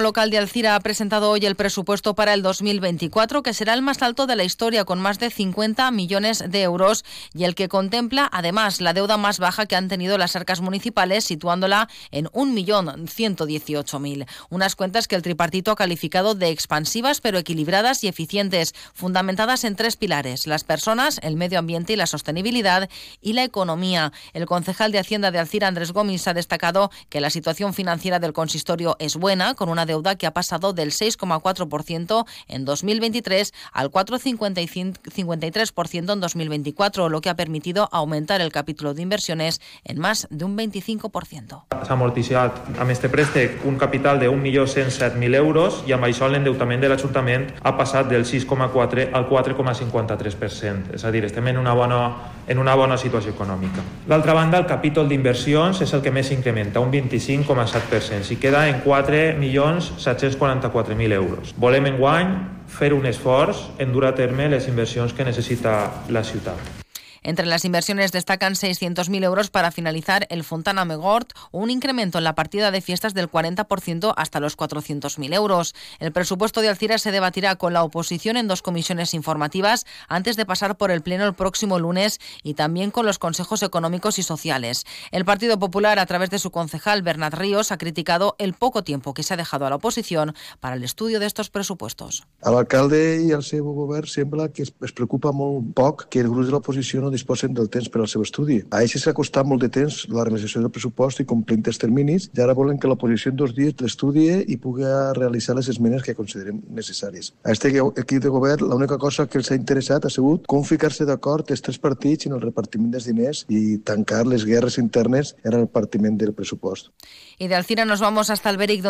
local de Alcira ha presentado hoy el presupuesto para el 2024, que será el más alto de la historia, con más de 50 millones de euros, y el que contempla además la deuda más baja que han tenido las arcas municipales, situándola en 1.118.000. Unas cuentas que el tripartito ha calificado de expansivas, pero equilibradas y eficientes, fundamentadas en tres pilares: las personas, el medio ambiente y la sostenibilidad, y la economía. El concejal de Hacienda de Alcira, Andrés Gómez, ha destacado que la situación financiera del consistorio es buena, con una deuda que ha pasado del 6,4% en 2023 al 4,53% en 2024, lo que ha permitido aumentar el capítulo de inversiones en más de un 25%. S'ha amortitzat amb este préstec un capital de 1.107.000 euros i amb això l'endeutament de l'Ajuntament ha passat del 6,4 al 4,53%. És a dir, estem en una bona, en una bona situació econòmica. D'altra banda, el capítol d'inversions és el que més s'incrementa, un 25,7%. Si queda en 4 milions 744.000 euros. Volem enguany fer un esforç en dur a terme les inversions que necessita la ciutat. Entre las inversiones destacan 600.000 euros para finalizar el Fontana Megort, un incremento en la partida de fiestas del 40% hasta los 400.000 euros. El presupuesto de Alcira se debatirá con la oposición en dos comisiones informativas antes de pasar por el Pleno el próximo lunes y también con los consejos económicos y sociales. El Partido Popular, a través de su concejal Bernat Ríos, ha criticado el poco tiempo que se ha dejado a la oposición para el estudio de estos presupuestos. Al alcalde i al seu govern sembla que es preocupa molt poc que els grups de l'oposició no disposen del temps per al seu estudi. A ells s'ha costat molt de temps la realització del pressupost i complint els terminis i ara volen que l'oposició en dos dies l'estudie i pugui realitzar les esmenes que considerem necessàries. A este equip de govern l'única cosa que els ha interessat ha sigut com ficar-se d'acord els tres partits en el repartiment dels diners i tancar les guerres internes en el repartiment del pressupost. Y de Alcira nos vamos hasta Alberic,